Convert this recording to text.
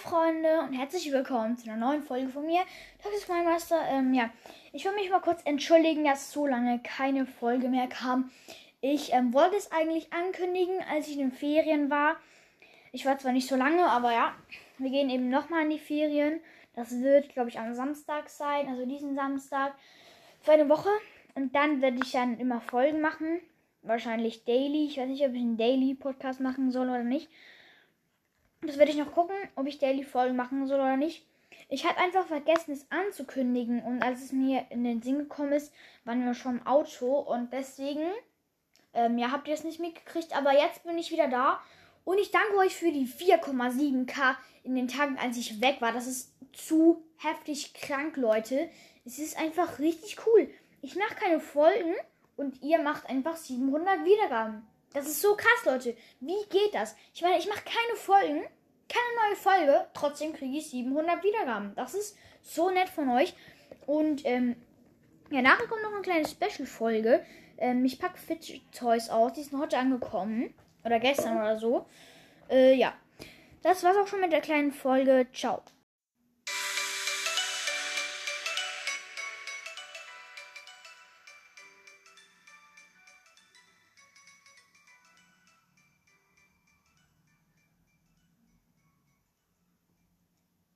Freunde und herzlich willkommen zu einer neuen Folge von mir. Das ist mein Meister. Ähm, ja, ich will mich mal kurz entschuldigen, dass so lange keine Folge mehr kam. Ich ähm, wollte es eigentlich ankündigen, als ich in den Ferien war. Ich war zwar nicht so lange, aber ja, wir gehen eben nochmal in die Ferien. Das wird, glaube ich, am Samstag sein, also diesen Samstag, für eine Woche. Und dann werde ich dann immer Folgen machen. Wahrscheinlich daily. Ich weiß nicht, ob ich einen Daily-Podcast machen soll oder nicht. Das werde ich noch gucken, ob ich Daily Folgen machen soll oder nicht. Ich habe einfach vergessen, es anzukündigen. Und als es mir in den Sinn gekommen ist, waren wir schon im Auto. Und deswegen, ähm, ja, habt ihr es nicht mitgekriegt. Aber jetzt bin ich wieder da. Und ich danke euch für die 4,7k in den Tagen, als ich weg war. Das ist zu heftig krank, Leute. Es ist einfach richtig cool. Ich mache keine Folgen und ihr macht einfach 700 Wiedergaben. Das ist so krass, Leute. Wie geht das? Ich meine, ich mache keine Folgen, keine neue Folge, trotzdem kriege ich 700 Wiedergaben. Das ist so nett von euch. Und ähm, ja, nachher kommt noch eine kleine Special-Folge. Ähm, ich packe Fidget Toys aus. Die sind heute angekommen. Oder gestern oder so. Äh, ja. Das war's auch schon mit der kleinen Folge. Ciao.